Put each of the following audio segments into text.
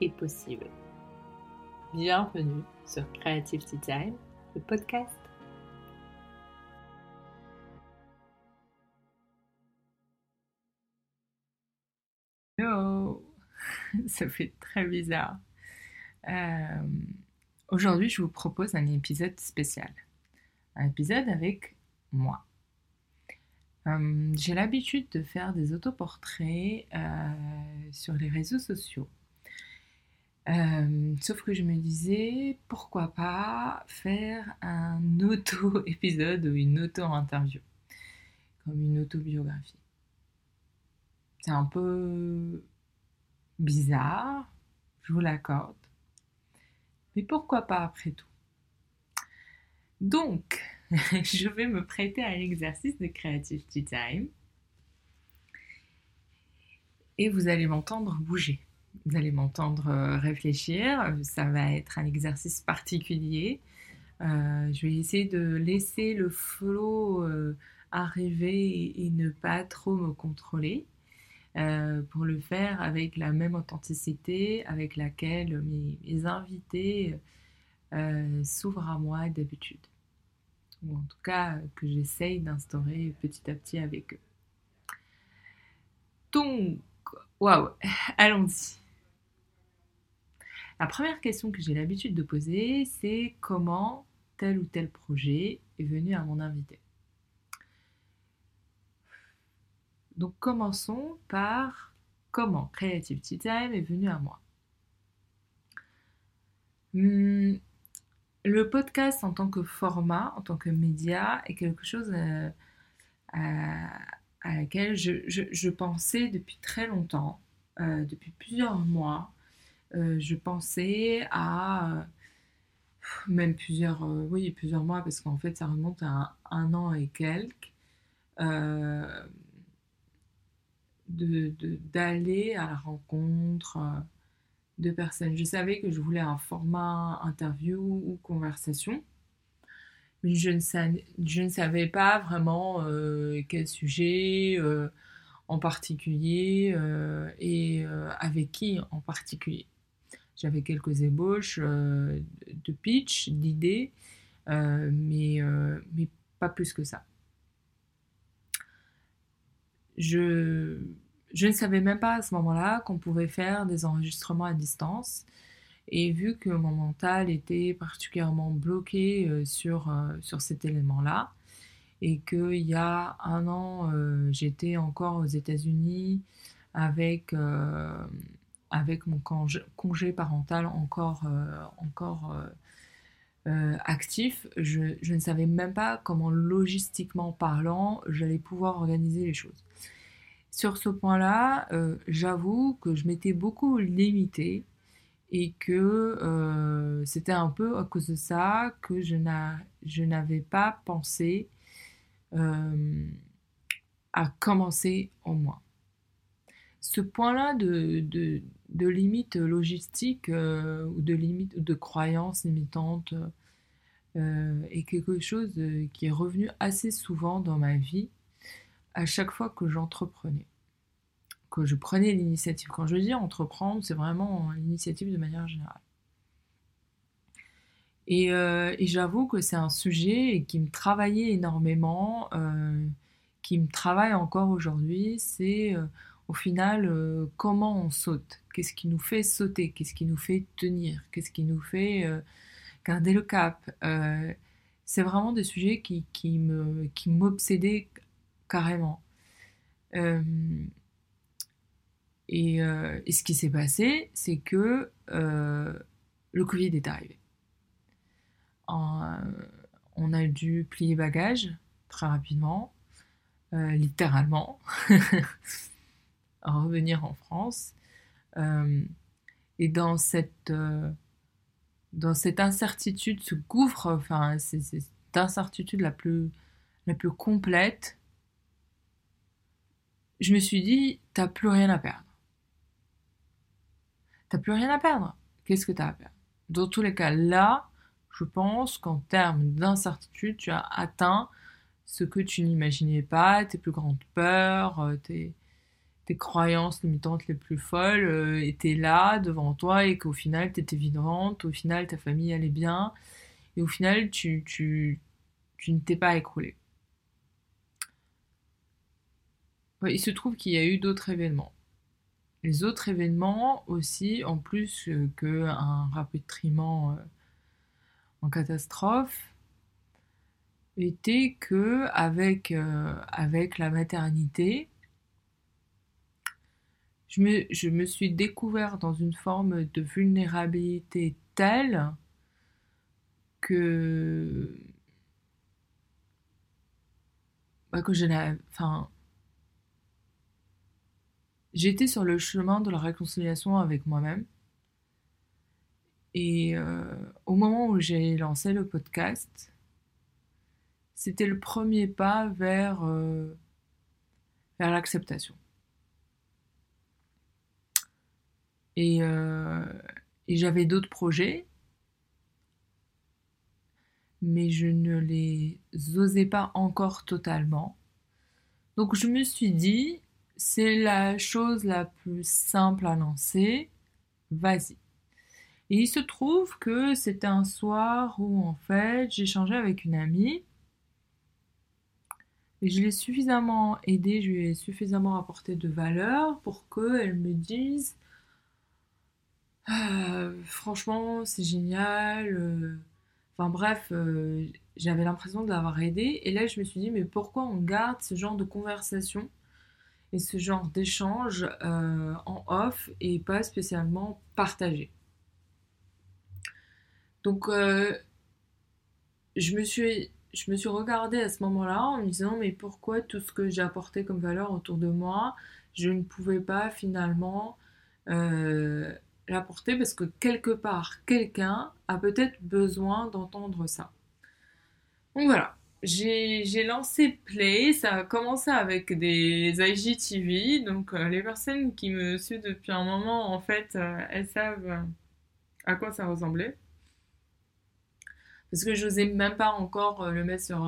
est possible. Bienvenue sur Creativity Time, le podcast. Hello, ça fait très bizarre. Euh, aujourd'hui, je vous propose un épisode spécial. Un épisode avec moi. Euh, j'ai l'habitude de faire des autoportraits euh, sur les réseaux sociaux. Euh, sauf que je me disais, pourquoi pas faire un auto-épisode ou une auto-interview, comme une autobiographie. C'est un peu bizarre, je vous l'accorde, mais pourquoi pas après tout? Donc, je vais me prêter à l'exercice de Creativity Time. Et vous allez m'entendre bouger. Vous allez m'entendre euh, réfléchir. Ça va être un exercice particulier. Euh, je vais essayer de laisser le flow euh, arriver et, ne pas trop me contrôler. pour le faire avec la même authenticité avec laquelle mes invités s'ouvrent à moi d'habitude ou en tout cas que j'essaye d'instaurer petit à petit avec eux. Donc, waouh, allons-y. La première question que j'ai l'habitude de poser, c'est comment tel ou tel projet est venu à mon invité. Donc commençons par comment Creativity Time est venu à moi. Hmm, le podcast en tant que format, en tant que média, est quelque chose euh, à, laquelle je, pensais depuis très longtemps, euh, depuis plusieurs mois. Euh, je pensais à même plusieurs, oui, plusieurs mois, parce qu'en fait, ça remonte à un, an et quelques, d'aller à la rencontre de personnes. Je savais que je voulais un format interview ou conversation, mais je ne, savais, je ne savais pas vraiment euh, quel sujet euh, en particulier euh, et avec qui en particulier. J'avais quelques ébauches de pitch, d'idées, mais, mais pas plus que ça. Je je ne savais même pas à ce moment-là qu'on pouvait faire des enregistrements à distance. Et vu que mon mental était particulièrement bloqué euh, sur, euh, sur cet élément-là, et qu'il y a un an, euh, j'étais encore aux États-Unis avec, avec mon congé, parental encore, encore actif, je, ne savais même pas comment logistiquement parlant, j'allais pouvoir organiser les choses. Sur ce point-là, euh, j'avoue que je m'étais beaucoup limitée et que euh, c'était un peu à cause de ça que je n'avais pas pensé euh, à commencer au moins. Ce point-là de, de, limite logistique ou de limite de croyance limitante est quelque chose qui est revenu assez souvent dans ma vie à chaque fois que j'entreprenais, que je prenais l'initiative. Quand je dis entreprendre, c'est vraiment l'initiative de manière générale. Et, euh, j'avoue que c'est un sujet qui me travaillait énormément, euh, qui me travaille encore aujourd'hui. C'est euh, au final comment on saute, qu'est-ce qui nous fait sauter, qu'est-ce qui nous fait tenir, qu'est-ce qui nous fait garder le cap? c'est vraiment des sujets qui, qui m'obsédaient carrément. Euh, euh, et, ce qui s'est passé, c'est que euh, le Covid est arrivé. on a dû plier bagages très rapidement, littéralement, revenir en France. Et dans cette, euh, incertitude, ce gouffre, enfin, cette incertitude la plus, la plus complète, je me suis dit, t'as plus rien à perdre. T'as plus rien à perdre. Qu'est-ce que t'as à perdre? Dans tous les cas, là, je pense qu'en termes d'incertitude, tu as atteint ce que tu n'imaginais pas, tes plus grandes peurs, euh, tes, tes croyances limitantes les plus folles euh, étaient là devant toi et qu'au final tu étais vivante, au final ta famille allait bien et au final tu, ne t'es pas écroulé. il se trouve qu'il y a eu d'autres événements. Les autres événements aussi, en plus euh, qu'un rapatriement euh, en catastrophe, était que avec la maternité, je me, suis découvert dans une forme de vulnérabilité telle que, bah, que j'étais sur le chemin de la réconciliation avec moi-même. Et euh, au moment où j'ai lancé le podcast, c'était le premier pas vers, euh, vers l'acceptation. Euh, et, j'avais d'autres projets, mais je ne les osais pas encore totalement. Donc je me suis dit, c'est la chose la plus simple à lancer, vas-y. Et il se trouve que c'était un soir où en fait j'échangeais avec une amie et je l'ai suffisamment aidée, je lui ai suffisamment apporté de valeur pour qu'elle me dise euh, franchement, c'est génial. Euh. Enfin bref, euh, j'avais l'impression de l'avoir aidé. Et là, je me suis dit, mais pourquoi on garde ce genre de conversation et ce genre d'échange en off et pas spécialement partagé? Donc, je me suis je me suis regardée à ce moment-là en me disant mais pourquoi tout ce que j'ai apporté comme valeur autour de moi, je ne pouvais pas finalement l'apporter parce que quelque part, quelqu'un a peut-être besoin d'entendre ça. Donc voilà, j'ai lancé Play, ça a commencé avec des IGTV, donc euh, les personnes qui me suivent depuis un moment, en fait, euh, elles savent euh, à quoi ça ressemblait. Parce que je n'osais même pas encore le mettre sur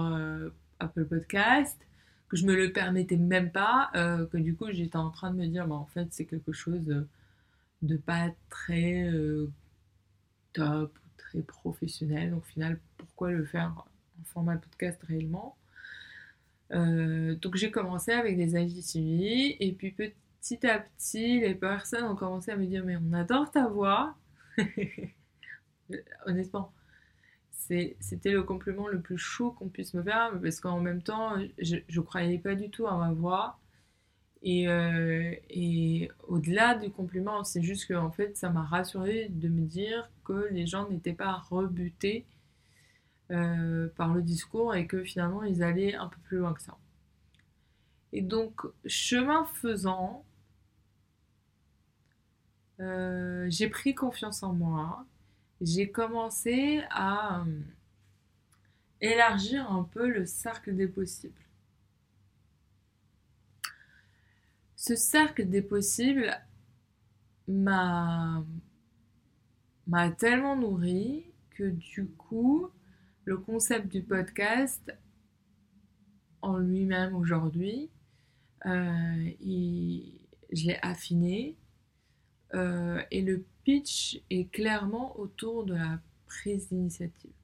Apple Podcast, que je me le permettais même pas, que du coup j'étais en train de me dire, bah, en fait c'est quelque chose de pas très euh, top, très professionnel. Donc, au final, pourquoi le faire en format podcast réellement? Euh, Donc, j'ai commencé avec des IGTV et puis petit à petit, les personnes ont commencé à me dire Mais on adore ta voix. Honnêtement, c'était le compliment le plus chaud qu'on puisse me faire parce qu'en même temps, je ne croyais pas du tout à ma voix. Et, euh, et au-delà du compliment, c'est juste que en fait, ça m'a rassuré de me dire que les gens n'étaient pas rebutés euh, par le discours et que finalement, ils allaient un peu plus loin que ça. Et donc, chemin faisant, euh, j'ai pris confiance en moi. J'ai commencé à élargir un peu le cercle des possibles. Ce cercle des possibles m'a tellement nourri que du coup le concept du podcast en lui-même aujourd'hui euh, je l'ai affiné euh, et le pitch est clairement autour de la prise d'initiative.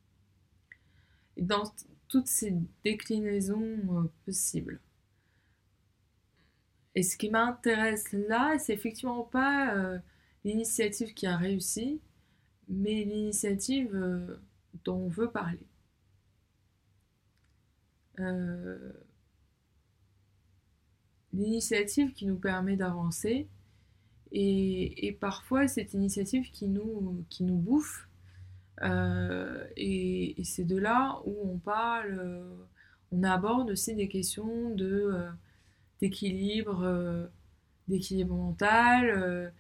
Dans toutes ces déclinaisons euh, possibles et ce qui m'intéresse là, c'est effectivement pas euh, l'initiative qui a réussi, mais l'initiative euh, dont on veut parler. Euh, l'initiative qui nous permet d'avancer et, parfois cette initiative qui nous, qui nous bouffe. et, et c'est de là où on parle, on aborde aussi des questions de d'équilibre, euh, d'équilibre mental. Euh,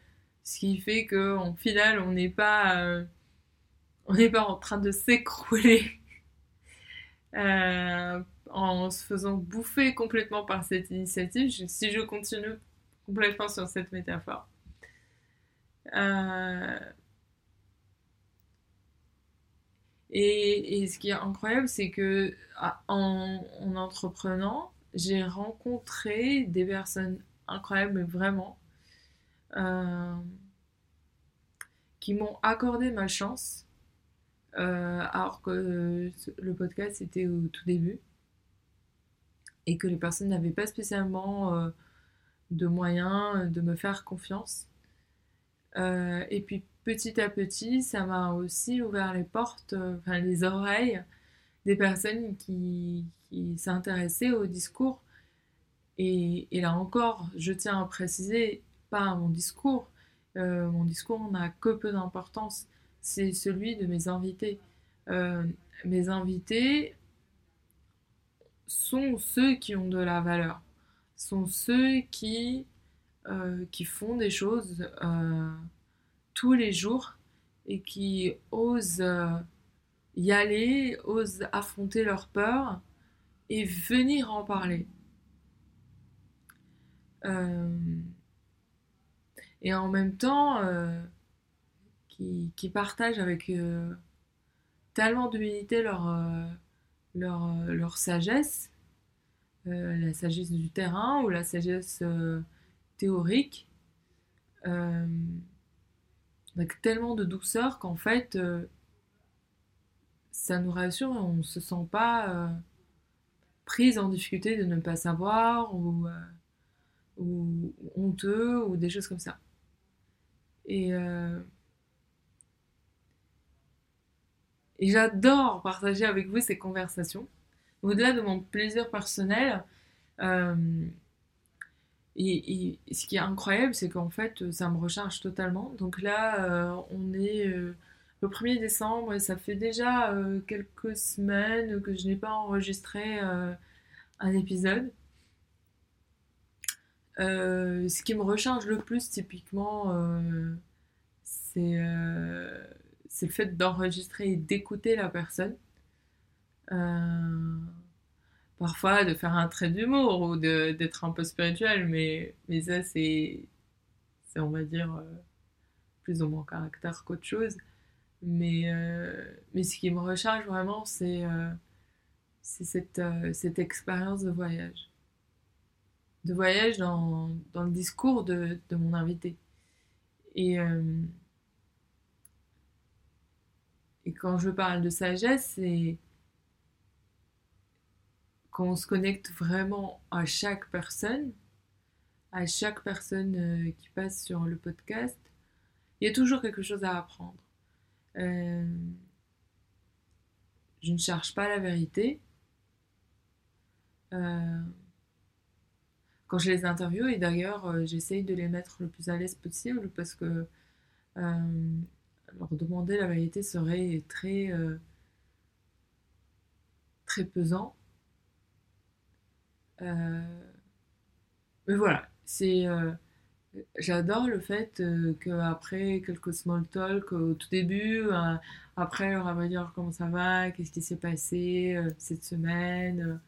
Ce qui fait qu'en final, on n'est pas, euh, on n'est pas en train de s'écrouler en se faisant bouffer complètement par cette initiative. si je continue complètement sur cette métaphore. Et, ce qui est incroyable, c'est que en, entreprenant, j'ai rencontré des personnes incroyables, vraiment, euh, qui m'ont accordé ma chance, euh, alors que le podcast était au tout début, et que les personnes n'avaient pas spécialement de moyens de me faire confiance. et puis petit à petit, ça m'a aussi ouvert les portes, euh, enfin les oreilles des personnes qui, s'intéressaient au discours. Et, là encore, je tiens à préciser, pas mon discours. Euh, mon discours n'a que peu d'importance. C'est celui de mes invités. Euh, mes invités sont ceux qui ont de la valeur, sont ceux qui, qui font des choses tous les jours et qui osent euh, y aller, osent affronter leur peur et venir en parler. Euh, et en même temps, euh, qui, partagent avec tellement d'humilité leur, leur, leur, sagesse, la sagesse du terrain ou la sagesse théorique avec tellement de douceur qu'en fait, euh, ça nous rassure on ne se sent pas euh, prise en difficulté de ne pas savoir ou, euh, honteux ou des choses comme ça. Et, et j'adore partager avec vous ces conversations. Au-delà de mon plaisir personnel, et, ce qui est incroyable, c'est qu'en fait, ça me recharge totalement. Donc là, euh, on est euh, le 1er décembre ça fait déjà euh, quelques semaines que je n'ai pas enregistré un épisode. ce qui me recharge le plus, typiquement, c'est le fait d'enregistrer et d'écouter la personne parfois de faire un trait d'humour ou d'être un peu spirituel, mais, mais ça, c'est, on va dire, euh, plus ou moins caractère qu'autre chose. Mais, euh, mais ce qui me recharge vraiment, c'est euh, cette, cette expérience de voyage. De voyage dans, dans le discours de, de, mon invité. Et, et quand je parle de sagesse, c'est quand on se connecte vraiment à chaque personne, à chaque personne euh, qui passe sur le podcast, il y a toujours quelque chose à apprendre. Euh, je ne cherche pas la vérité. Euh, quand je les interviewe, et d'ailleurs j'essaye de les mettre le plus à l'aise possible parce que leur demander la vérité serait très, très pesant. Euh, mais voilà, c'est euh, j'adore le fait euh, qu'après quelques small talk au tout début, après on va dire comment ça va, qu'est-ce qui s'est passé cette semaine,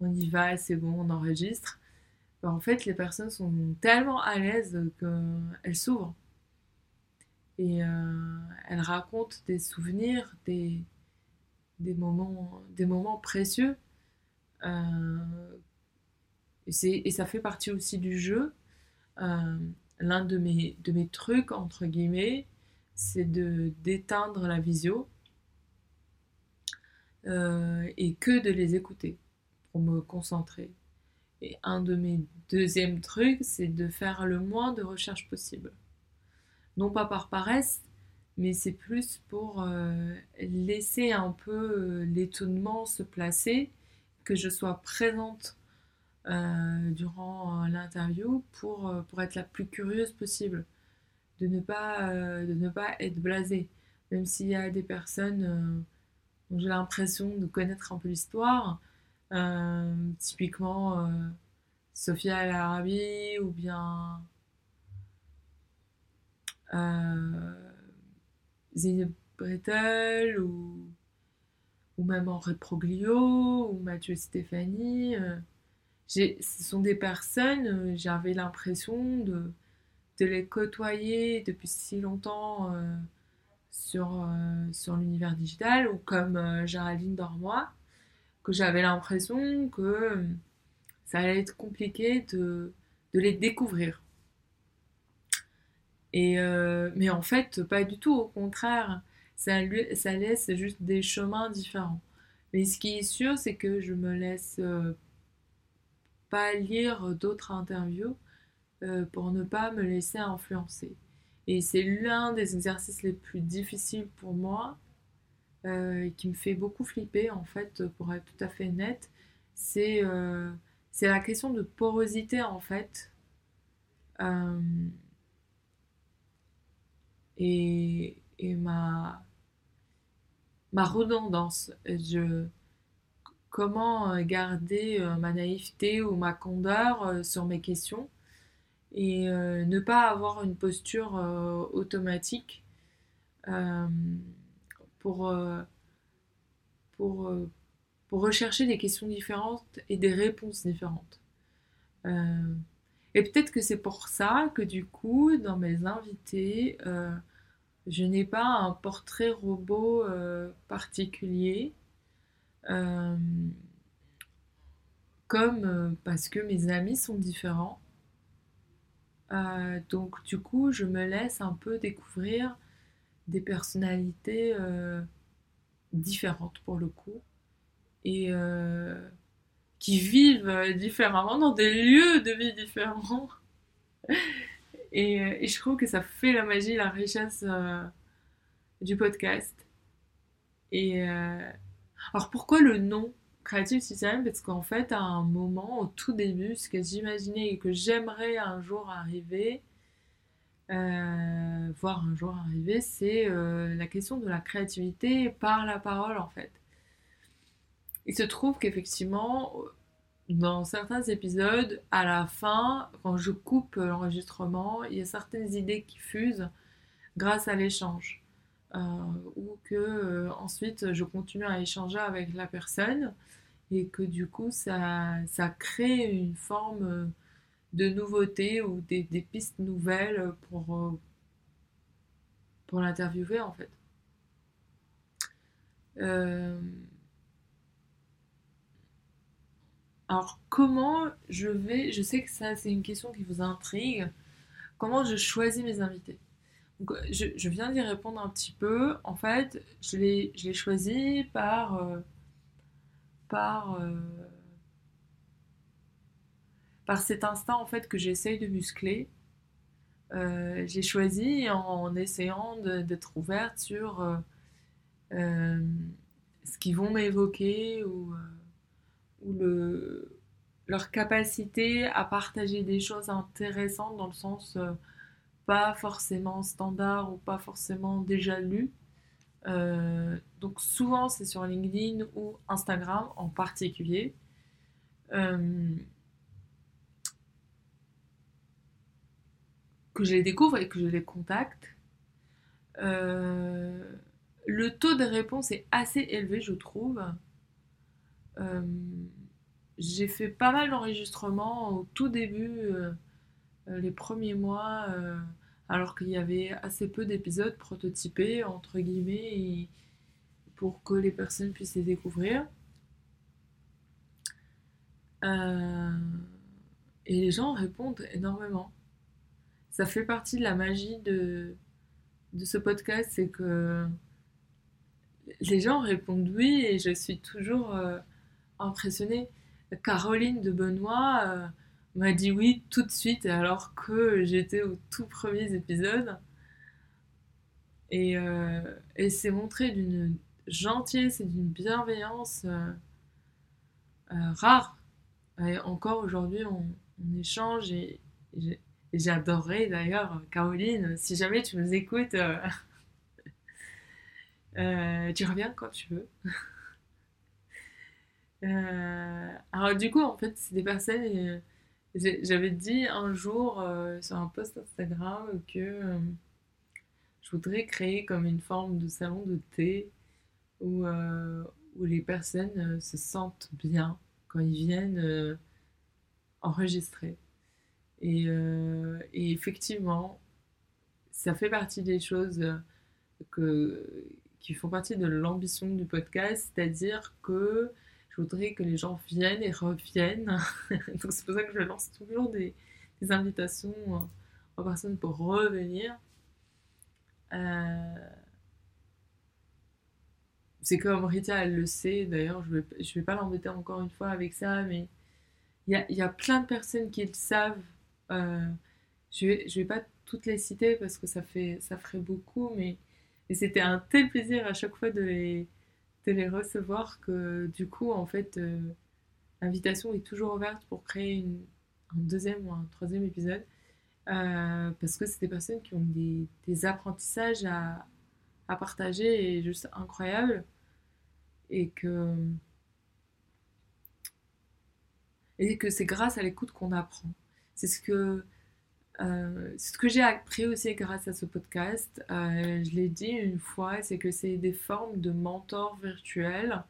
on y va, c'est bon, on enregistre. Ben, en fait, les personnes sont tellement à l'aise qu'elles s'ouvrent. Et elles racontent des souvenirs, des, moments, des moments précieux et, ça fait partie aussi du jeu. Euh, l'un de mes, de mes trucs, entre guillemets, c'est de d'éteindre la visio euh, et que de les écouter pour me concentrer. Et un de mes deuxièmes trucs, c'est de faire le moins de recherches possible. Non pas par paresse, mais c'est plus pour euh, laisser un peu l'étonnement se placer, que je sois présente euh, durant euh, l'interview pour, euh, pour être la plus curieuse possible, de ne pas, de ne pas être blasée. Même s'il y a des personnes dont j'ai l'impression de connaître un peu l'histoire, typiquement Sophia Al-Arabi ou bien Zineb Bretel ou, ou même Henri Proglio ou Mathieu Stéphanie. Euh, ce sont des personnes, euh, j'avais l'impression de, les côtoyer depuis si longtemps euh, sur, sur l'univers digital ou comme Géraldine Dormois, que j'avais l'impression que ça allait être compliqué de, de les découvrir. Et euh, mais en fait, pas du tout, au contraire, ça, ça laisse juste des chemins différents. Mais ce qui est sûr, c'est que je me laisse euh, pas lire d'autres interviews euh, pour ne pas me laisser influencer. Et c'est l'un des exercices les plus difficiles pour moi, et qui me fait beaucoup flipper, en fait, pour être tout à fait nette. C'est c'est la question de porosité, en fait et, ma, ma redondance. Je, comment garder euh, ma naïveté ou ma candeur euh, sur mes questions et euh, ne pas avoir une posture automatique pour, pour, rechercher des questions différentes et des réponses différentes. et peut-être que c'est pour ça que du coup, dans mes invités, je n'ai pas un portrait robot euh, particulier. Euh, comme euh, parce que mes amis sont différents. donc du coup, je me laisse un peu découvrir des personnalités différentes pour le coup et qui vivent différemment dans des lieux de vie différents. Et, euh, et, je trouve que ça fait la magie, la richesse euh, du podcast. Et euh, alors pourquoi le nom Creative Citizen? Parce qu'en fait, à un moment, au tout début, ce que j'imaginais et que j'aimerais un jour arriver, euh, voir un jour arriver, c'est euh, la question de la créativité par la parole en fait. Il se trouve qu'effectivement, dans certains épisodes, à la fin, quand je coupe l'enregistrement, il y a certaines idées qui fusent grâce à l'échange. Euh, ou que euh, ensuite je continue à échanger avec la personne et que du coup ça, ça crée une forme de nouveauté ou des, pistes nouvelles pour, euh, pour l'interviewer en fait. Euh, Alors, comment je vais, je sais que ça c'est une question qui vous intrigue, comment je choisis mes invités? Je, viens d'y répondre un petit peu. En fait, je l'ai choisi par, euh, par, euh, par cet instinct en fait que j'essaye de muscler. Euh, j'ai choisi en, essayant d'être ouverte sur ce qu'ils vont m'évoquer ou ou le, leur capacité à partager des choses intéressantes dans le sens pas forcément standard ou pas forcément déjà lu. Euh, donc souvent c'est sur LinkedIn ou Instagram en particulier. Euh, que je les découvre et que je les contacte. le taux de réponse est assez élevé, je trouve. Euh, j'ai fait pas mal d'enregistrements au tout début, euh, euh, les premiers mois, alors qu'il y avait assez peu d'épisodes prototypés, entre guillemets, pour que les personnes puissent les découvrir. et les gens répondent énormément. Ça fait partie de la magie de, ce podcast, c'est que les gens répondent oui et je suis toujours impressionnée. Caroline de Benoît euh, m'a dit oui tout de suite alors que j'étais aux tout premiers épisodes. Et, euh, et c'est montré d'une gentillesse et d'une bienveillance euh, rare. Et encore aujourd'hui, on, échange et, j'adorerais d'ailleurs, Caroline, si jamais tu nous écoutes, tu reviens quand tu veux. Euh, alors du coup, en fait, c'est des personnes... Euh, j'avais dit un jour euh, sur un post Instagram que je voudrais créer comme une forme de salon de thé où, euh, où les personnes euh, se sentent bien quand ils viennent euh, enregistrer. Et, et, effectivement, ça fait partie des choses que, qui font partie de l'ambition du podcast, c'est-à-dire que je voudrais que les gens viennent et reviennent. Donc c'est pour ça que je lance toujours des, des invitations aux personnes pour revenir. Euh, c'est comme Rita, elle le sait, d'ailleurs, je ne vais, pas l'embêter encore une fois avec ça, mais il y a, plein de personnes qui le savent. Euh, je ne vais pas toutes les citer parce que ça, fait, ça ferait beaucoup, mais c'était un tel plaisir à chaque fois de les, de les recevoir que du coup, en fait, euh, l'invitation est toujours ouverte pour créer une, un deuxième ou un troisième épisode. Euh, parce que c'est des personnes qui ont des, apprentissages à, à, partager et juste incroyables. Et que, et que c'est grâce à l'écoute qu'on apprend. C'est ce que, euh, ce que j'ai appris aussi grâce à ce podcast. Euh, je l'ai dit une fois, c'est que c'est des formes de mentors virtuels.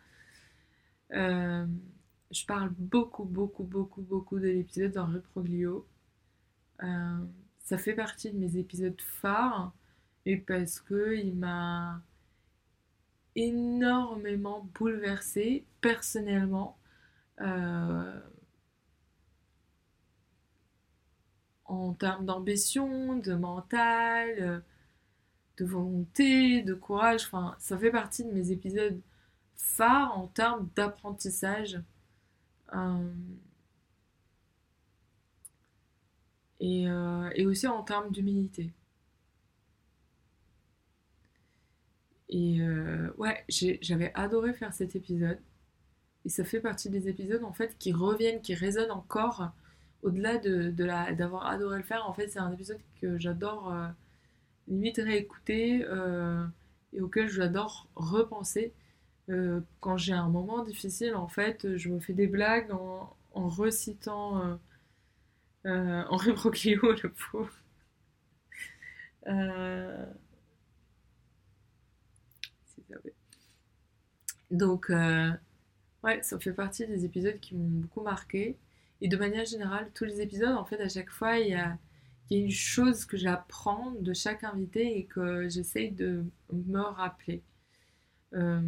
Euh, je parle beaucoup, beaucoup, beaucoup, beaucoup de l'épisode dans Reproglio. Euh, ça fait partie de mes épisodes phares et parce que il m'a énormément bouleversée personnellement en termes d'ambition, de mental, de volonté, de courage. Enfin, ça fait partie de mes épisodes phares en termes d'apprentissage. Euh, euh, et, aussi en termes d'humilité. Et euh, ouais, j'avais adoré faire cet épisode. Et ça fait partie des épisodes en fait qui reviennent, qui résonnent encore au-delà de, d'avoir adoré le faire. En fait, c'est un épisode que j'adore euh, limite réécouter et auquel j'adore repenser. quand j'ai un moment difficile, en fait, je me fais des blagues en, en recitant euh, Henri Broglio, le pauvre. Euh... Donc, euh, ouais, ça fait partie des épisodes qui m'ont beaucoup marqué. Et de manière générale, tous les épisodes, en fait, à chaque fois, il y a, une chose que j'apprends de chaque invité et que j'essaye de me rappeler. Euh,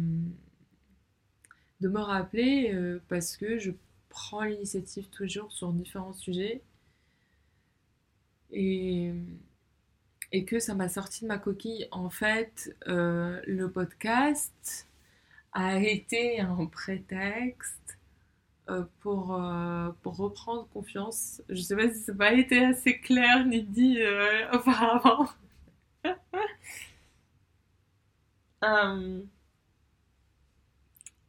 de me rappeler euh, parce que je prends l'initiative toujours sur différents sujets et, que ça m'a sorti de ma coquille. En fait, euh, le podcast a été un prétexte pour, euh, pour reprendre confiance. Je sais pas si ça n'a pas été assez clair ni dit auparavant.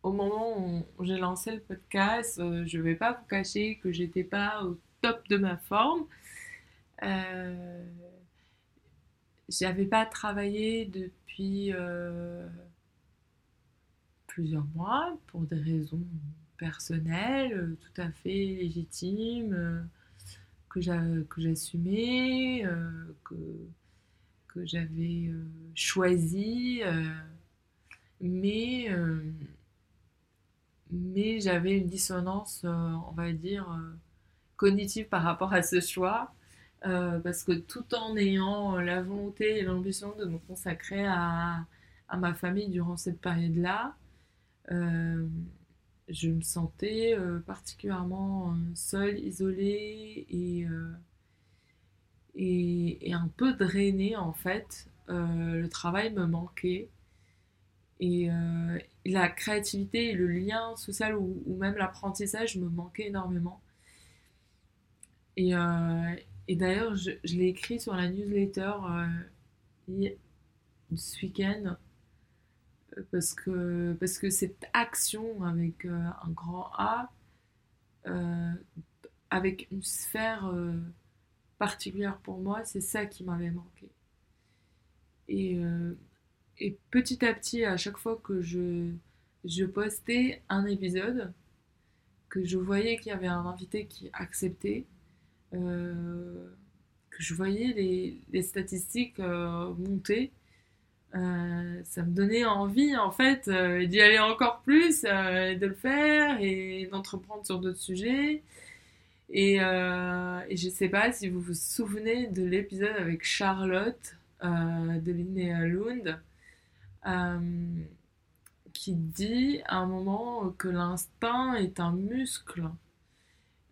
au moment où j'ai lancé le podcast, je ne vais pas vous cacher que j'étais pas au top de ma forme. Euh, j'avais pas travaillé depuis euh, plusieurs mois pour des raisons personnelles, euh, tout à fait légitimes, que j'assumais, que, que j'avais choisi, mais, j'avais une dissonance, on va dire, cognitive par rapport à ce choix euh, parce que tout en ayant la volonté et l'ambition de me consacrer à, ma famille durant cette période-là, euh, je me sentais euh, particulièrement seule, isolée et, et, et, un peu drainée en fait. le travail me manquait et la créativité et le lien social ou, même l'apprentissage me manquaient énormément. Et, d'ailleurs, je, l'ai écrit sur la newsletter euh, ce week-end euh, parce que, parce que cette action avec euh, un grand A, avec une sphère particulière pour moi, c'est ça qui m'avait manqué. Et, et, petit à petit, à chaque fois que je, je postais un épisode, que je voyais qu'il y avait un invité qui acceptait, euh, que je voyais les, les statistiques euh, ça me donnait envie en fait d'y aller encore plus, de le faire et d'entreprendre sur d'autres sujets. Et, et, je sais pas si vous vous souvenez de l'épisode avec Charlotte de Linnea Lund qui dit à un moment que l'instinct est un muscle.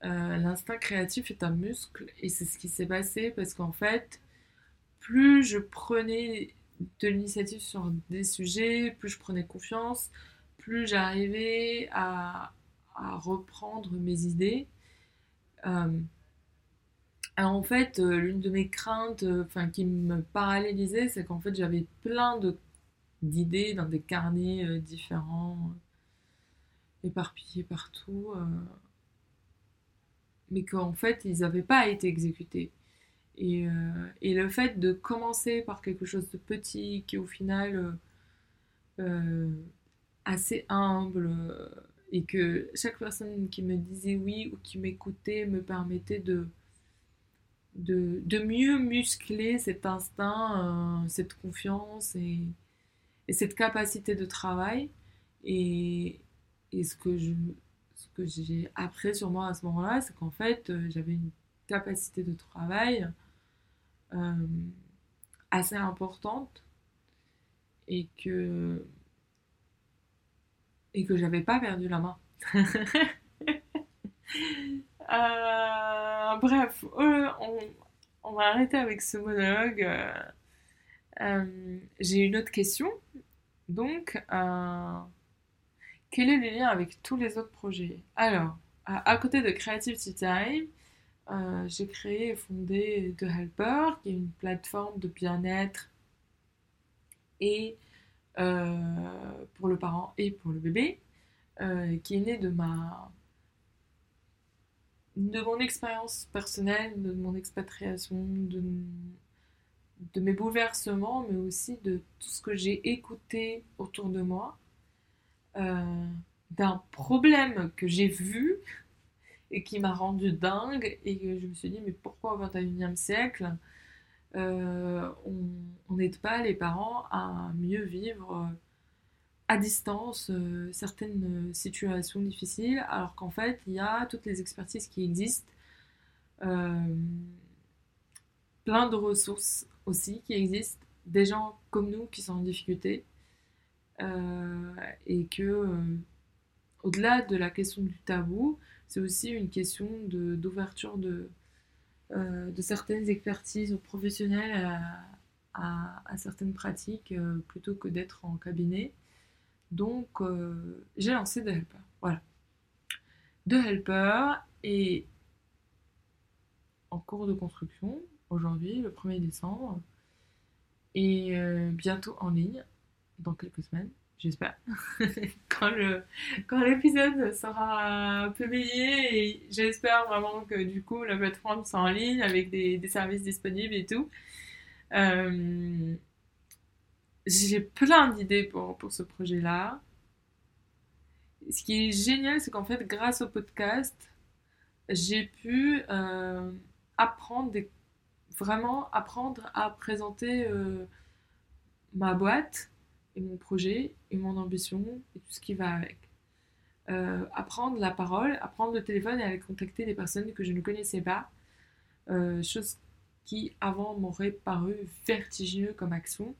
Euh, l'instinct créatif est un muscle et c'est ce qui s'est passé parce qu'en fait, plus je prenais de l'initiative sur des sujets, plus je prenais confiance, plus j'arrivais à, reprendre mes idées. Euh, en fait, euh, l'une de mes craintes, enfin qui me paralysait, c'est qu'en fait j'avais plein d'idées dans des carnets euh, différents, euh, éparpillés partout, euh, mais qu'en fait ils n'avaient pas été exécutés. Et, et, le fait de commencer par quelque chose de petit qui au final assez humble et que chaque personne qui me disait oui ou qui m'écoutait me permettait de, de, mieux muscler cet instinct, cette confiance et, et cette capacité de travail. Et, ce que ce que j'ai appris sur moi à ce moment-là, c'est qu'en fait, euh, j'avais une capacité de travail euh, assez importante et que et que j'avais pas perdu la main. Euh, bref, on, on, va arrêter avec ce monologue. Euh, j'ai une autre question. Donc, euh, quel est le lien avec tous les autres projets? Alors, à, côté de Creativity Time, euh, j'ai créé et fondé The Helper, qui est une plateforme de bien-être et pour le parent et pour le bébé, qui est née de ma de mon expérience personnelle, de mon expatriation, de de mes bouleversements, mais aussi de tout ce que j'ai écouté autour de moi, euh, d'un problème que j'ai vu et qui m'a rendu dingue. Et je me suis dit mais pourquoi au 21e siècle euh, on n'aide pas les parents à mieux vivre à distance euh, certaines situations difficiles alors qu'en fait il y a toutes les expertises qui existent plein de ressources aussi qui existent, des gens comme nous qui sont en difficulté, euh, et que euh, au-delà de la question du tabou, c'est aussi une question d'ouverture de, euh, de, certaines expertises professionnelles à, à, certaines pratiques plutôt que d'être en cabinet. Donc j'ai lancé The Helper. Voilà. The Helper est en cours de construction aujourd'hui, le 1er décembre, et euh, bientôt en ligne, dans quelques semaines, j'espère, quand, le, quand l'épisode sera publié, et j'espère vraiment que du coup la plateforme sera en ligne avec des, des services disponibles et tout. Euh, j'ai plein d'idées pour, pour ce projet-là. Ce qui est génial, c'est qu'en fait, grâce au podcast, j'ai pu euh, apprendre vraiment apprendre à présenter euh, ma boîte mon projet et mon ambition et tout ce qui va avec. Euh, apprendre la parole, apprendre le téléphone et aller contacter des personnes que je ne connaissais pas. Euh, chose qui avant m'aurait paru vertigineux comme action.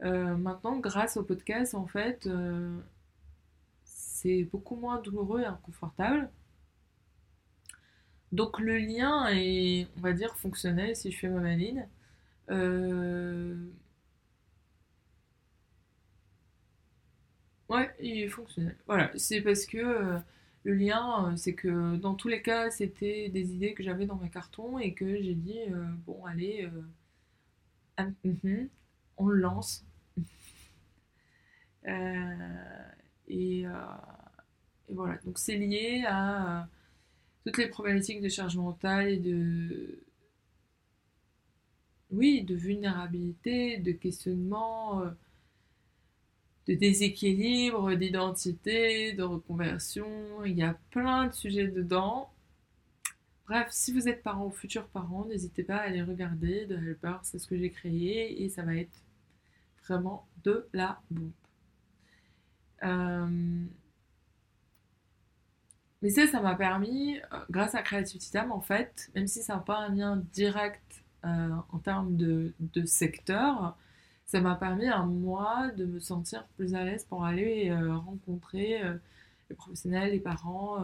maintenant, grâce au podcast, en fait, c'est beaucoup moins douloureux et inconfortable. Donc le lien est, on va dire, fonctionnel si je fais ma maline. Ouais, il est fonctionnel. Voilà, c'est parce que euh, le lien, euh, c'est que dans tous les cas, c'était des idées que j'avais dans mes cartons et que j'ai dit, bon, allez, mhm, on le lance. et, et, voilà, donc c'est lié à toutes les problématiques de charge mentale et de oui, de vulnérabilité, de questionnement, euh, de déséquilibre, d'identité, de reconversion. Il y a plein de sujets dedans. Bref, si vous êtes parent ou futur parent, n'hésitez pas à aller regarder The Helper, c'est ce que j'ai créé et ça va être vraiment de la bombe. Euh, mais ça, ça m'a permis, euh, grâce à Creative Time, en fait, même si ça n'a pas un lien direct euh, en termes de, secteur, ça m'a permis à moi de me sentir plus à l'aise pour aller rencontrer les professionnels, les parents,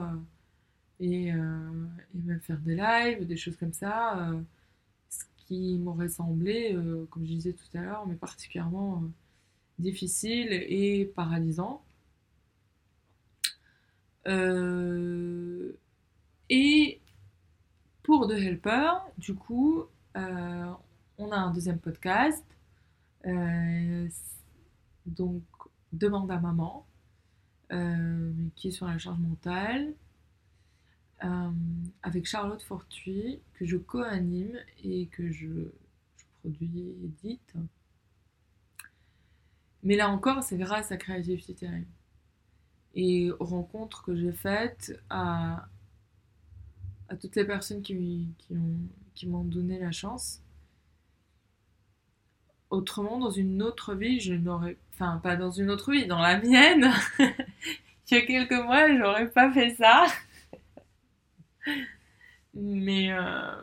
et, et, même faire des lives, des choses comme ça, ce qui m'aurait semblé, comme je disais tout à l'heure, mais particulièrement difficile et paralysant. Euh, et pour The Helper, du coup, euh, on a un deuxième podcast. Euh, donc, Demande à maman, qui est sur la charge mentale, avec Charlotte Fortuit, que je co-anime et que je, produis et édite. Mais là encore, c'est grâce à Creativity Time. Et aux rencontres que j'ai faites, à, toutes les personnes qui m'ont donné la chance. Autrement, dans une autre vie, je n'aurais. Enfin, pas dans une autre vie, dans la mienne, il y a quelques mois, j'aurais pas fait ça. Mais. Euh,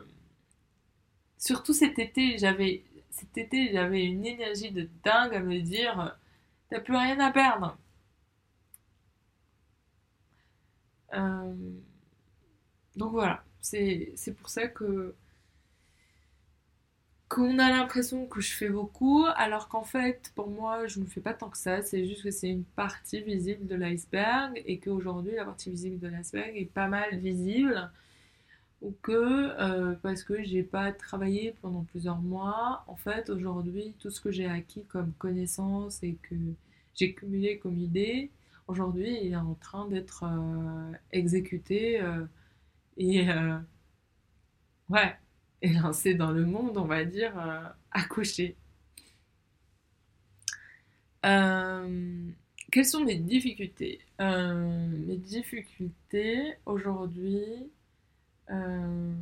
surtout cet été, j'avais cet été, j'avais une énergie de dingue à me dire t'as plus rien à perdre. Euh, donc voilà, c'est pour ça que qu'on a l'impression que je fais beaucoup, alors qu'en fait, pour moi, je ne fais pas tant que ça. C'est juste que c'est une partie visible de l'iceberg et qu'aujourd'hui, la partie visible de l'iceberg est pas mal visible ou que euh, parce que j'ai pas travaillé pendant plusieurs mois, en fait aujourd'hui tout ce que j'ai acquis comme connaissance et que j'ai cumulé comme idée, aujourd'hui il est en train d'être euh, exécuté euh, et ouais, et lancé dans le monde, on va dire, accouché. quelles sont mes difficultés Mes difficultés aujourd'hui, euh,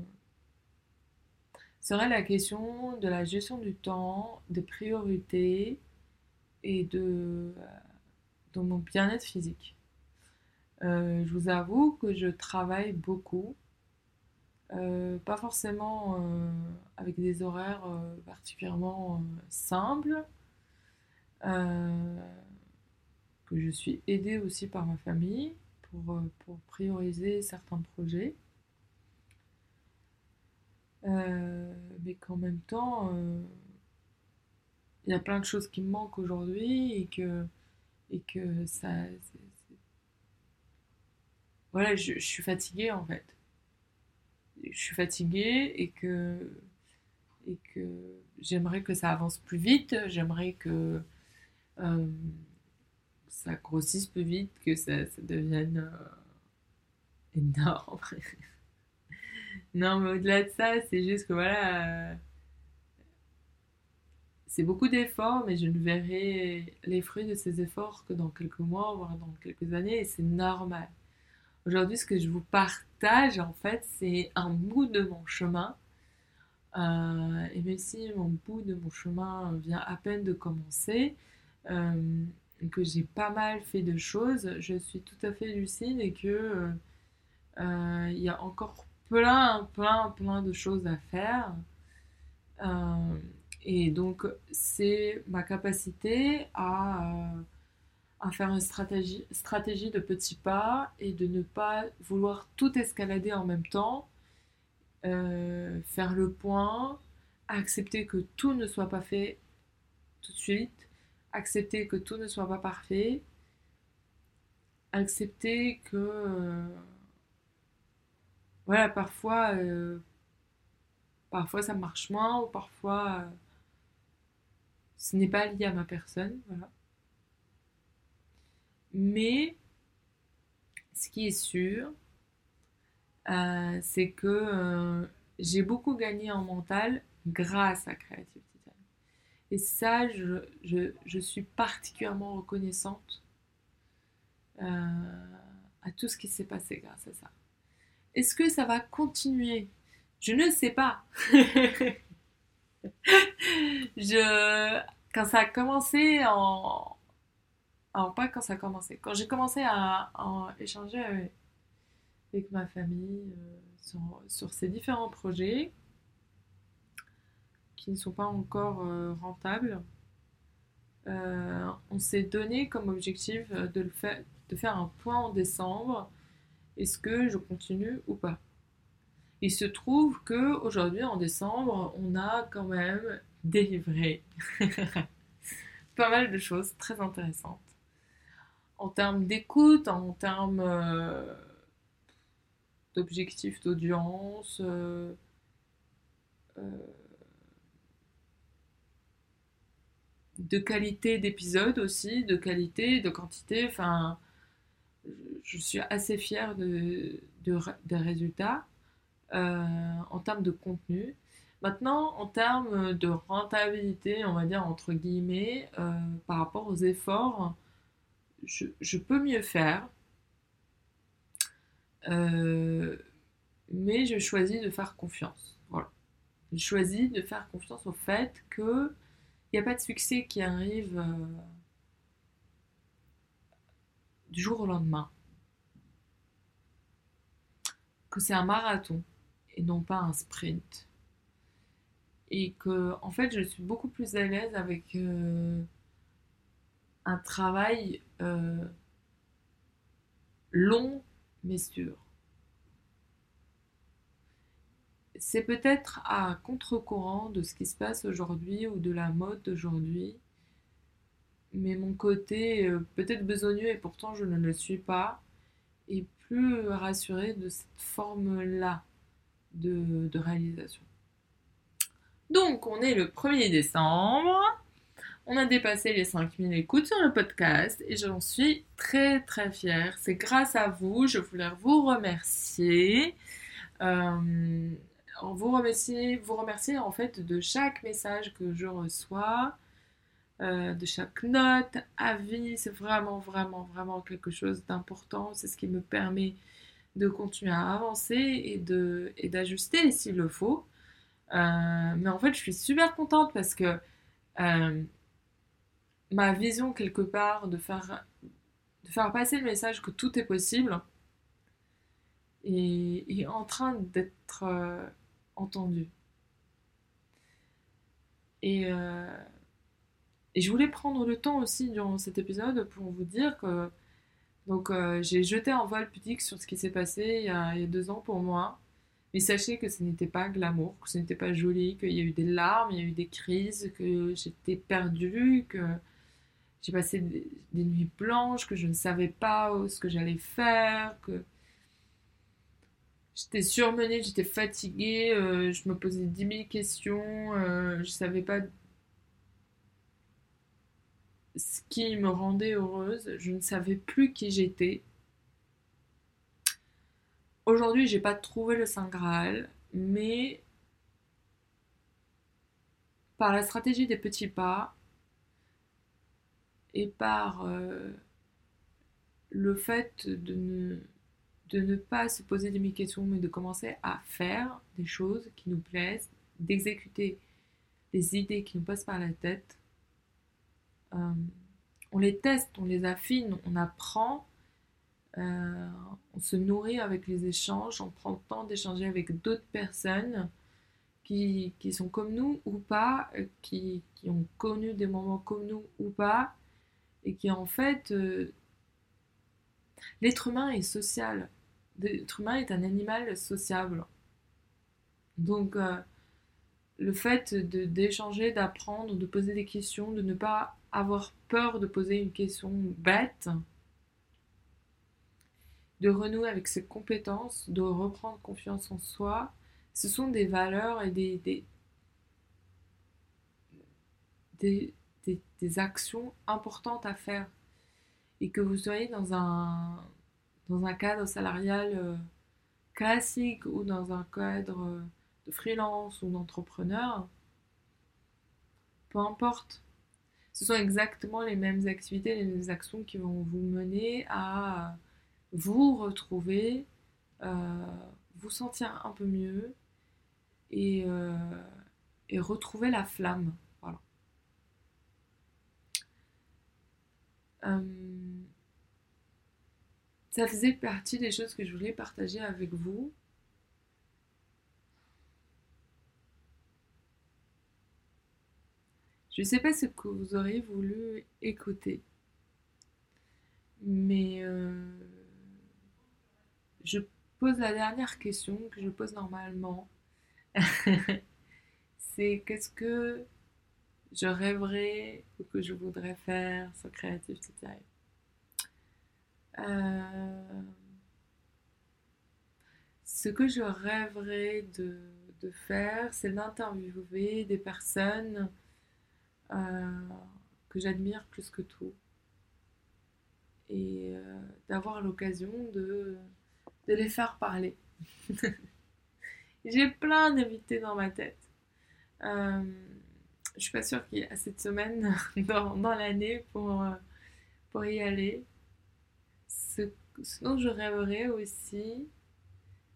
serait la question de la gestion du temps, des priorités et de, mon bien-être physique. Euh, je vous avoue que je travaille beaucoup, euh, pas forcément avec des horaires particulièrement simples, que je suis aidée aussi par ma famille pour, pour prioriser certains projets. Euh, mais qu'en même temps, euh, il y a plein de choses qui me manquent aujourd'hui et que, et que ça. Voilà, je, suis fatiguée en fait. Je suis fatiguée et que, et que j'aimerais que ça avance plus vite, j'aimerais que euh, ça grossisse plus vite, que ça, devienne énorme. Non, mais au-delà de ça, c'est juste que voilà. Euh, c'est beaucoup d'efforts, mais je ne verrai les fruits de ces efforts que dans quelques mois, voire dans quelques années, et c'est normal. Aujourd'hui, ce que je vous partage, en fait, c'est un bout de mon chemin. Euh, et même si mon bout de mon chemin vient à peine de commencer, euh, que j'ai pas mal fait de choses, je suis tout à fait lucide et que il y a encore plein, plein, plein de choses à faire. Euh, et donc, c'est ma capacité à, euh, à faire une stratégie, de petits pas et de ne pas vouloir tout escalader en même temps, euh, faire le point, accepter que tout ne soit pas fait tout de suite, accepter que tout ne soit pas parfait, accepter que voilà, parfois, euh, parfois ça marche moins, ou parfois euh, ce n'est pas lié à ma personne, voilà. Mais ce qui est sûr, euh, c'est que j'ai beaucoup gagné en mental grâce à Creative Design. Et ça, je, suis particulièrement reconnaissante à tout ce qui s'est passé grâce à ça. Est-ce que ça va continuer? Je ne sais pas. je... quand ça a commencé en... Alors pas quand ça a commencé, quand j'ai commencé à, échanger avec, ma famille euh, sur, ces différents projets qui ne sont pas encore euh, rentables, euh, on s'est donné comme objectif de, le faire, de faire un point en décembre. Est-ce que je continue ou pas? Il se trouve que aujourd'hui en décembre, on a quand même délivré pas mal de choses très intéressantes. En termes d'écoute, en termes euh, d'objectifs d'audience, euh, de qualité d'épisode aussi, de qualité, de quantité. Enfin, je suis assez fière de, des résultats euh, en termes de contenu. Maintenant, en termes de rentabilité, on va dire entre guillemets, euh, par rapport aux efforts, je, peux mieux faire. Euh, mais je choisis de faire confiance. Voilà. Je choisis de faire confiance au fait que il n'y a pas de succès qui arrive euh, du jour au lendemain. Que c'est un marathon et non pas un sprint. Et que, en fait, je suis beaucoup plus à l'aise avec euh, un travail euh, long mais sûr. c'est peut-être à contre-courant de ce qui se passe aujourd'hui ou de la mode d'aujourd'hui. Mais mon côté euh, peut-être besogneux et pourtant je ne le suis pas est plus rassuré de cette forme-là de, de réalisation. Donc on est le 1er décembre. On a dépassé les 5000 écoutes sur le podcast et j'en suis très très fière. C'est grâce à vous, je voulais vous remercier. Euh, vous remercier, vous remercier en fait de chaque message que je reçois, euh, de chaque note, avis. C'est vraiment, vraiment, vraiment quelque chose d'important. C'est ce qui me permet de continuer à avancer et d'ajuster s'il le faut. Euh, mais en fait, je suis super contente parce que ma vision quelque part de faire de faire passer le message que tout est possible est, en train d'être entendu. Et, euh, et, je voulais prendre le temps aussi durant cet épisode pour vous dire que euh, j'ai jeté un voile pudique sur ce qui s'est passé il y, a, il y, a, deux ans pour moi. Mais sachez que ce n'était pas glamour, que ce n'était pas joli, qu'il y a eu des larmes, il y a eu des crises, que j'étais perdue, que j'ai passé des, nuits blanches, que je ne savais pas ce que j'allais faire, que J'étais surmenée, j'étais fatiguée, euh, je me posais 10 000 questions, euh, je savais pas ce qui me rendait heureuse, je ne savais plus qui j'étais. Aujourd'hui, j'ai pas trouvé le Saint Graal, mais par la stratégie des petits pas et par euh, le fait de ne de ne pas se poser des questions, mais de commencer à faire des choses qui nous plaisent, d'exécuter des idées qui nous passent par la tête. Euh, on les teste, on les affine, on apprend, euh, on se nourrit avec les échanges, on prend le temps d'échanger avec d'autres personnes qui, sont comme nous ou pas, euh, qui, ont connu des moments comme nous ou pas, et qui en fait... L'être humain est social l'être humain est un animal sociable. Donc, euh, le fait d'échanger, d'apprendre, de poser des questions, de ne pas avoir peur de poser une question bête, de renouer avec ses compétences, de reprendre confiance en soi, ce sont des valeurs et des, des, des actions importantes à faire. Et que vous soyez dans un, dans un cadre salarial euh, classique ou dans un cadre euh, de freelance ou d'entrepreneur, peu importe. Ce sont exactement les mêmes activités, les mêmes actions qui vont vous mener à vous retrouver, euh, vous sentir un peu mieux et, et retrouver la flamme. Voilà. Euh, ça faisait partie des choses que je voulais partager avec vous. Je ne sais pas ce que vous auriez voulu écouter, mais euh, je pose la dernière question que je pose normalement. C'est qu'est-ce que je rêverais ou que je voudrais faire sur Creative Time. Euh, ce que je rêverais de, faire, c'est d'interviewer des personnes euh, que j'admire plus que tout. Et euh, d'avoir l'occasion de, les faire parler. J'ai plein d'invités dans ma tête. Je suis pas sûre qu'il y ait assez de semaines dans, l'année pour, euh, pour y aller. Ce, dont je rêverais aussi,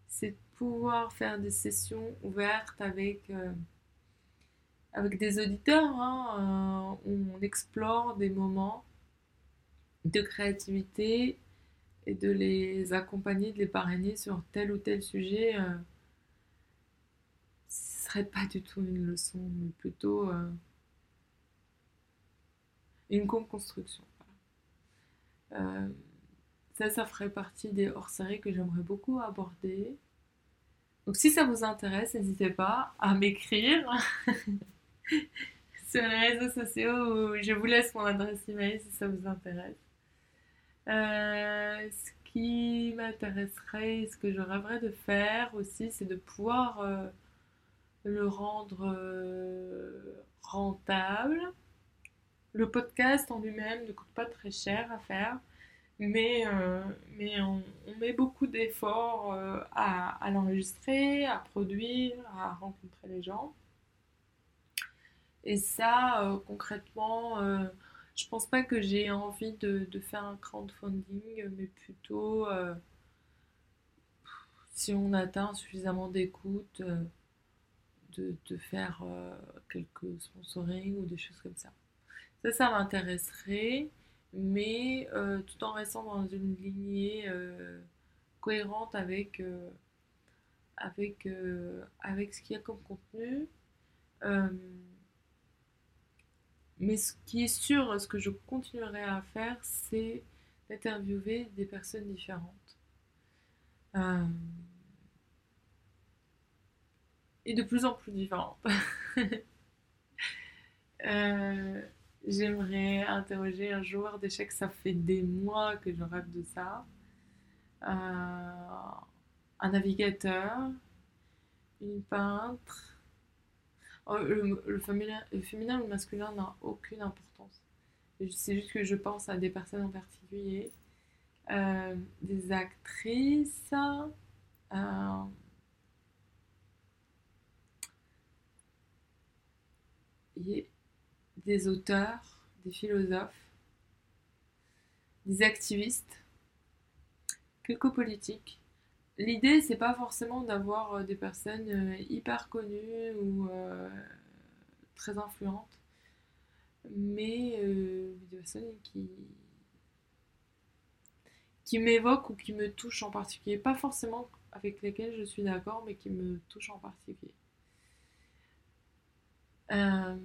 c'est de pouvoir faire des sessions ouvertes avec, euh, avec des auditeurs hein, euh, où on explore des moments de créativité et de les accompagner, de les parrainer sur tel ou tel sujet pas du tout une leçon, mais plutôt euh, une co-construction. Euh, ça, ça ferait partie des hors-séries que j'aimerais beaucoup aborder. Donc si ça vous intéresse, n'hésitez pas à m'écrire sur les réseaux sociaux je vous laisse mon adresse email si ça vous intéresse. Euh, ce qui m'intéresserait, ce que je rêverais de faire aussi, c'est de pouvoir le rendre euh, rentable. Le podcast en lui-même ne coûte pas très cher à faire, mais, euh, on, met beaucoup d'efforts euh, à, l'enregistrer, à produire, à rencontrer les gens. Et ça, concrètement, je pense pas que j'ai envie de, faire un crowdfunding, mais plutôt si on atteint suffisamment d'écoute de, faire euh, quelques sponsoring ou des choses comme ça. Ça, ça m'intéresserait, mais euh, tout en restant dans une lignée euh, cohérente avec, avec, avec ce qu'il y a comme contenu. mais ce qui est sûr, ce que je continuerai à faire, c'est d'interviewer des personnes différentes et de plus en plus différentes. Euh, j'aimerais interroger un joueur d'échecs, ça fait des mois que je rêve de ça. Euh, un navigateur, une peintre. Oh, le, féminin, ou le masculin n'a aucune importance. C'est juste que je pense à des personnes en particulier. Euh, des actrices des auteurs, des philosophes, des activistes, quelques politiques. L'idée, c'est pas forcément d'avoir euh, des personnes euh, hyper connues ou euh, très influentes, mais des personnes qui, qui m'évoquent ou qui me touchent en particulier. Pas forcément avec lesquelles je suis d'accord, mais qui me touchent en particulier. Euh,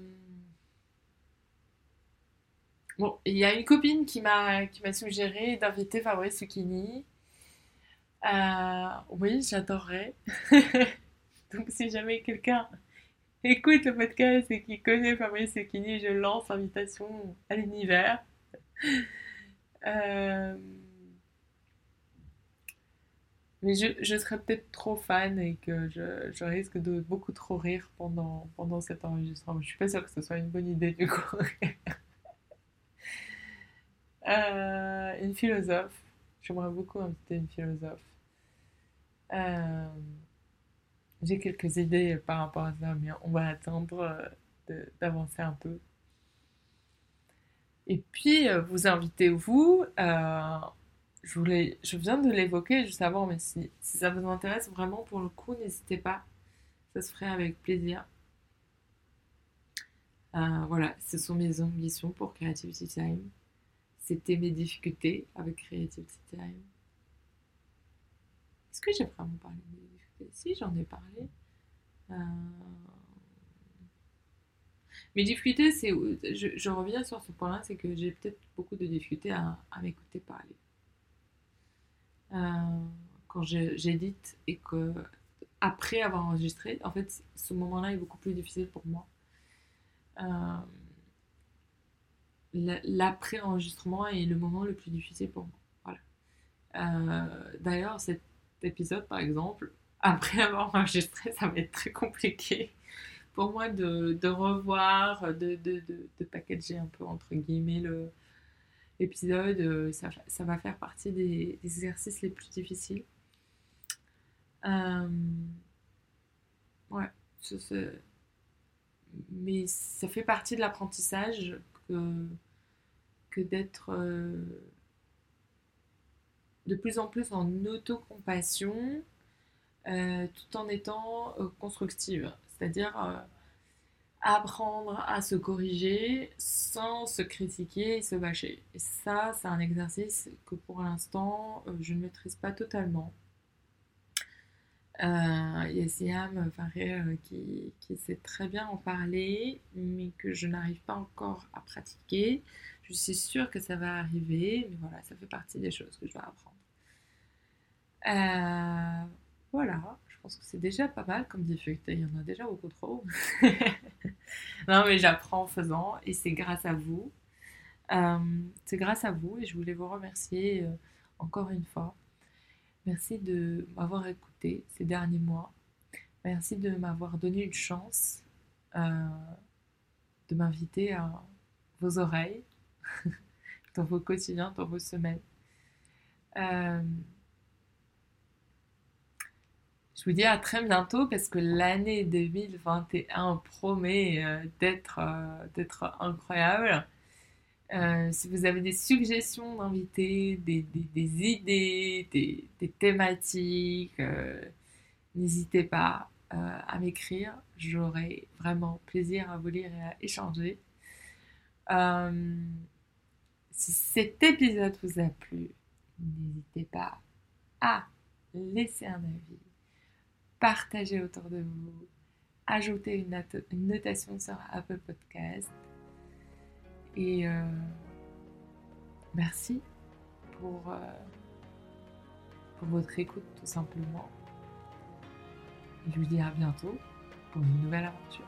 bon, il y a une copine qui m'a suggéré d'inviter Fabrice Zucchini. Euh, oui, j'adorerais. Donc si jamais quelqu'un écoute le podcast et qui connaît Fabrice Zucchini, je lance invitation à l'univers. Euh, mais je, serais peut-être trop fan et que je, risque de beaucoup trop rire pendant, pendant cet enregistrement. Je suis pas sûre que ce soit une bonne idée du coup. euh, une philosophe. J'aimerais beaucoup inviter une philosophe. Euh, J'ai quelques idées par rapport à ça, mais on va attendre euh, d'avancer un peu. Et puis, vous invitez vous euh, je, voulais, je viens de l'évoquer juste avant, mais si, ça vous intéresse vraiment pour le coup, n'hésitez pas. Ça se ferait avec plaisir. Euh, voilà, ce sont mes ambitions pour Creativity Time. c'était mes difficultés avec Creative Time. Est-ce que j'ai vraiment parlé de mes difficultés? Si, j'en ai parlé. Euh, mes difficultés, c'est. Je, reviens sur ce point-là, c'est que j'ai peut-être beaucoup de difficultés à, m'écouter parler. Euh, quand j'édite et que après avoir enregistré, en fait, ce moment-là est beaucoup plus difficile pour moi. Euh, L'après-enregistrement est le moment le plus difficile pour moi. Voilà. Euh, D'ailleurs, cet épisode, par exemple, après avoir enregistré, ça va être très compliqué pour moi de, revoir, de, packager un peu entre guillemets l'épisode. Euh, ça, va faire partie des, exercices les plus difficiles. Euh, mais ça fait partie de l'apprentissage que, que d'être euh, de plus en plus en autocompassion euh, tout en étant constructive. C'est-à-dire apprendre à se corriger sans se critiquer et se bâcher. Et ça, c'est un exercice que pour l'instant, je ne maîtrise pas totalement. Euh, il y a Siam euh, qui, qui, sait très bien en parler, mais que je n'arrive pas encore à pratiquer. Je suis sûre que ça va arriver, mais voilà, ça fait partie des choses que je dois apprendre. Euh, voilà, je pense que c'est déjà pas mal comme difficulté. Il y en a déjà beaucoup trop. non, mais j'apprends en faisant et c'est grâce à vous. c'est grâce à vous et je voulais vous remercier encore une fois Merci de m'avoir écouté ces derniers mois. Merci de m'avoir donné une chance euh, de m'inviter à vos oreilles, dans vos quotidiens, dans vos semaines. Euh, je vous dis à très bientôt parce que l'année 2021 promet euh, d'être incroyable. Euh, si vous avez des suggestions d'invités, des, idées, des, thématiques, euh, n'hésitez pas euh, à m'écrire. J'aurai vraiment plaisir à vous lire et à échanger. si cet épisode vous a plu, n'hésitez pas à laisser un avis, partager autour de vous, ajouter une, une notation sur Apple Podcast et euh, merci pour, euh, pour votre écoute tout simplement. Et je vous dis à bientôt pour une nouvelle aventure.